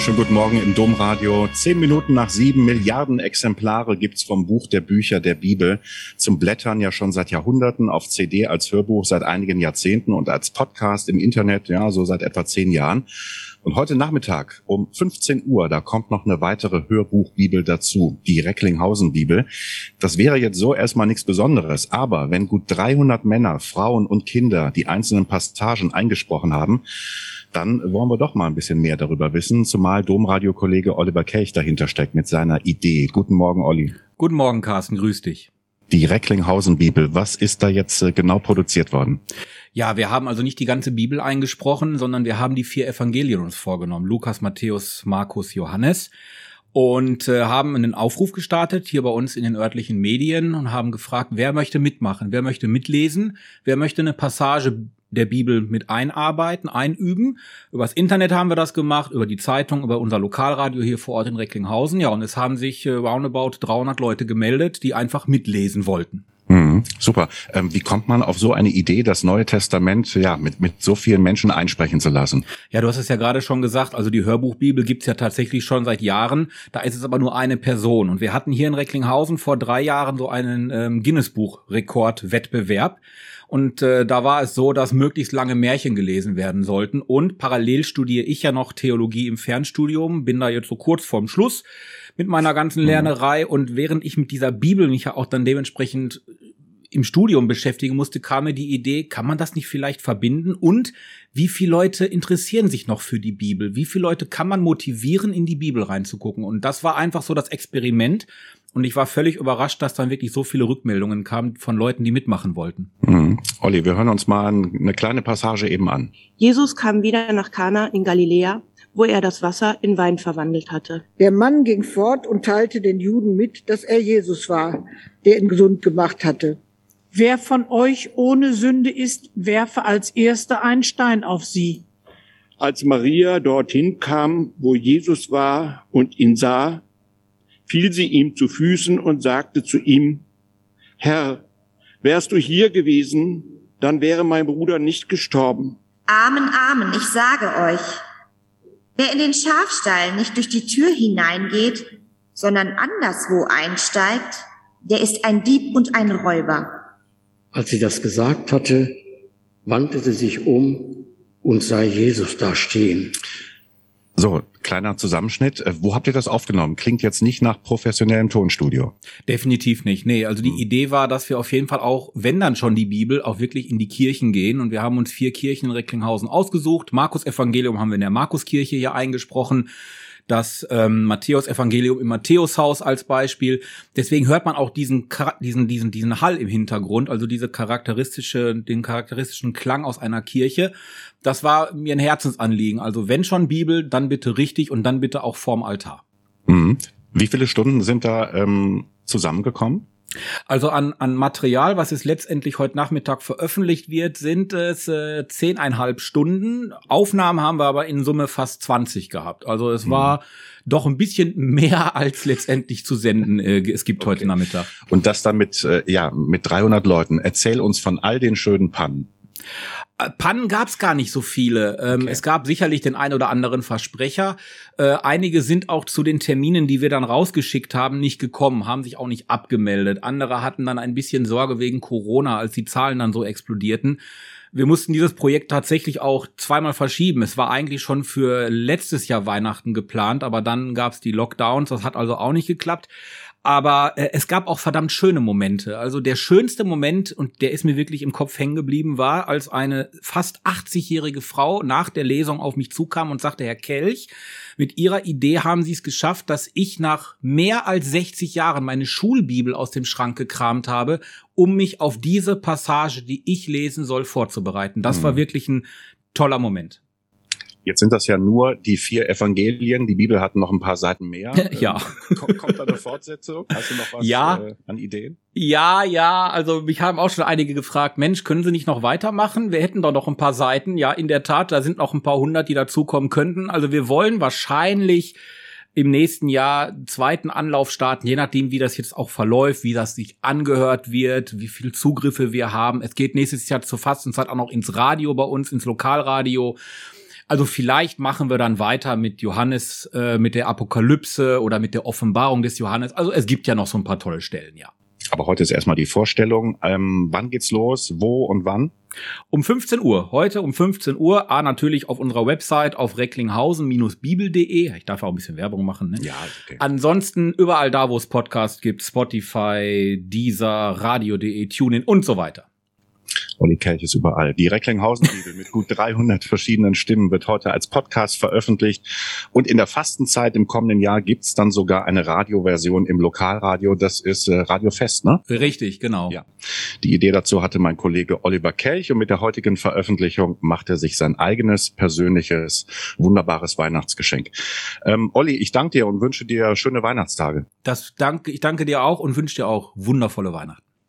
schönen guten Morgen im Domradio. Zehn Minuten nach sieben Milliarden Exemplare gibt's vom Buch der Bücher der Bibel. Zum Blättern ja schon seit Jahrhunderten, auf CD als Hörbuch seit einigen Jahrzehnten und als Podcast im Internet, ja, so seit etwa zehn Jahren. Und heute Nachmittag um 15 Uhr, da kommt noch eine weitere Hörbuchbibel dazu, die Recklinghausen-Bibel. Das wäre jetzt so erstmal nichts Besonderes, aber wenn gut 300 Männer, Frauen und Kinder die einzelnen Passagen eingesprochen haben, dann wollen wir doch mal ein bisschen mehr darüber wissen, zumal Domradio-Kollege Oliver Kelch dahinter steckt mit seiner Idee. Guten Morgen, Olli. Guten Morgen, Carsten, grüß dich. Die Recklinghausen-Bibel, was ist da jetzt äh, genau produziert worden? Ja, wir haben also nicht die ganze Bibel eingesprochen, sondern wir haben die vier Evangelien uns vorgenommen. Lukas, Matthäus, Markus, Johannes. Und äh, haben einen Aufruf gestartet hier bei uns in den örtlichen Medien und haben gefragt, wer möchte mitmachen, wer möchte mitlesen, wer möchte eine Passage der Bibel mit einarbeiten, einüben. Übers Internet haben wir das gemacht, über die Zeitung, über unser Lokalradio hier vor Ort in Recklinghausen. Ja, und es haben sich äh, roundabout 300 Leute gemeldet, die einfach mitlesen wollten. Mhm, super. Ähm, wie kommt man auf so eine Idee, das Neue Testament ja mit, mit so vielen Menschen einsprechen zu lassen? Ja, du hast es ja gerade schon gesagt, also die Hörbuchbibel gibt's ja tatsächlich schon seit Jahren. Da ist es aber nur eine Person. Und wir hatten hier in Recklinghausen vor drei Jahren so einen ähm, Guinness-Buch-Rekord-Wettbewerb. Und äh, da war es so, dass möglichst lange Märchen gelesen werden sollten. Und parallel studiere ich ja noch Theologie im Fernstudium, bin da jetzt so kurz vorm Schluss mit meiner ganzen mhm. Lernerei. Und während ich mit dieser Bibel mich ja auch dann dementsprechend im Studium beschäftigen musste, kam mir die Idee, kann man das nicht vielleicht verbinden? Und wie viele Leute interessieren sich noch für die Bibel? Wie viele Leute kann man motivieren, in die Bibel reinzugucken? Und das war einfach so das Experiment. Und ich war völlig überrascht, dass dann wirklich so viele Rückmeldungen kamen von Leuten, die mitmachen wollten. Mhm. Olli, wir hören uns mal eine kleine Passage eben an. Jesus kam wieder nach Kana in Galiläa, wo er das Wasser in Wein verwandelt hatte. Der Mann ging fort und teilte den Juden mit, dass er Jesus war, der ihn gesund gemacht hatte. Wer von euch ohne Sünde ist, werfe als erster einen Stein auf sie. Als Maria dorthin kam, wo Jesus war und ihn sah, fiel sie ihm zu Füßen und sagte zu ihm, Herr, wärst du hier gewesen, dann wäre mein Bruder nicht gestorben. Amen, Amen, ich sage euch, wer in den Schafstall nicht durch die Tür hineingeht, sondern anderswo einsteigt, der ist ein Dieb und ein Räuber. Als sie das gesagt hatte, wandte sie sich um und sah Jesus da stehen. So, kleiner Zusammenschnitt. Äh, wo habt ihr das aufgenommen? Klingt jetzt nicht nach professionellem Tonstudio. Definitiv nicht. Nee, also die hm. Idee war, dass wir auf jeden Fall auch, wenn dann schon die Bibel, auch wirklich in die Kirchen gehen. Und wir haben uns vier Kirchen in Recklinghausen ausgesucht. Markus Evangelium haben wir in der Markuskirche hier eingesprochen das ähm, Matthäus-Evangelium im Matthäushaus als Beispiel. Deswegen hört man auch diesen, diesen, diesen, diesen Hall im Hintergrund, also diese charakteristische, den charakteristischen Klang aus einer Kirche. Das war mir ein Herzensanliegen. Also wenn schon Bibel, dann bitte richtig und dann bitte auch vorm Altar. Mhm. Wie viele Stunden sind da ähm, zusammengekommen? Also an, an Material, was jetzt letztendlich heute Nachmittag veröffentlicht wird, sind es äh, zehneinhalb Stunden. Aufnahmen haben wir aber in Summe fast 20 gehabt. Also es mhm. war doch ein bisschen mehr als letztendlich zu senden äh, es gibt okay. heute Nachmittag. Und das dann mit, äh, ja, mit 300 Leuten. Erzähl uns von all den schönen Pannen. Pannen gab es gar nicht so viele. Ähm, okay. Es gab sicherlich den ein oder anderen Versprecher. Äh, einige sind auch zu den Terminen, die wir dann rausgeschickt haben, nicht gekommen, haben sich auch nicht abgemeldet. Andere hatten dann ein bisschen Sorge wegen Corona, als die Zahlen dann so explodierten. Wir mussten dieses Projekt tatsächlich auch zweimal verschieben. Es war eigentlich schon für letztes Jahr Weihnachten geplant, aber dann gab es die Lockdowns. Das hat also auch nicht geklappt. Aber äh, es gab auch verdammt schöne Momente. Also der schönste Moment, und der ist mir wirklich im Kopf hängen geblieben, war, als eine fast 80-jährige Frau nach der Lesung auf mich zukam und sagte, Herr Kelch, mit Ihrer Idee haben Sie es geschafft, dass ich nach mehr als 60 Jahren meine Schulbibel aus dem Schrank gekramt habe, um mich auf diese Passage, die ich lesen soll, vorzubereiten. Das mhm. war wirklich ein toller Moment. Jetzt sind das ja nur die vier Evangelien. Die Bibel hat noch ein paar Seiten mehr. ja. Ähm, kommt, kommt da eine Fortsetzung? Hast du noch was ja. äh, an Ideen? Ja, ja. Also mich haben auch schon einige gefragt, Mensch, können Sie nicht noch weitermachen? Wir hätten doch noch ein paar Seiten. Ja, in der Tat, da sind noch ein paar hundert, die dazukommen könnten. Also wir wollen wahrscheinlich im nächsten Jahr zweiten Anlauf starten, je nachdem, wie das jetzt auch verläuft, wie das sich angehört wird, wie viel Zugriffe wir haben. Es geht nächstes Jahr zur Fastenzeit auch noch ins Radio bei uns, ins Lokalradio. Also vielleicht machen wir dann weiter mit Johannes, äh, mit der Apokalypse oder mit der Offenbarung des Johannes. Also es gibt ja noch so ein paar tolle Stellen, ja. Aber heute ist erstmal die Vorstellung. Ähm, wann geht's los? Wo und wann? Um 15 Uhr. Heute um 15 Uhr. A, natürlich auf unserer Website auf recklinghausen-bibel.de. Ich darf auch ein bisschen Werbung machen. Ne? Ja, okay. Ansonsten überall da, wo es Podcasts gibt. Spotify, Deezer, Radio.de, TuneIn und so weiter. Olli Kelch ist überall. Die Recklinghausen-Bibel mit gut 300 verschiedenen Stimmen wird heute als Podcast veröffentlicht. Und in der Fastenzeit im kommenden Jahr gibt's dann sogar eine Radioversion im Lokalradio. Das ist äh, Radio Fest, ne? Richtig, genau. Ja. Die Idee dazu hatte mein Kollege Oliver Kelch und mit der heutigen Veröffentlichung macht er sich sein eigenes persönliches, wunderbares Weihnachtsgeschenk. Ähm, Olli, ich danke dir und wünsche dir schöne Weihnachtstage. Das danke, ich danke dir auch und wünsche dir auch wundervolle Weihnachten.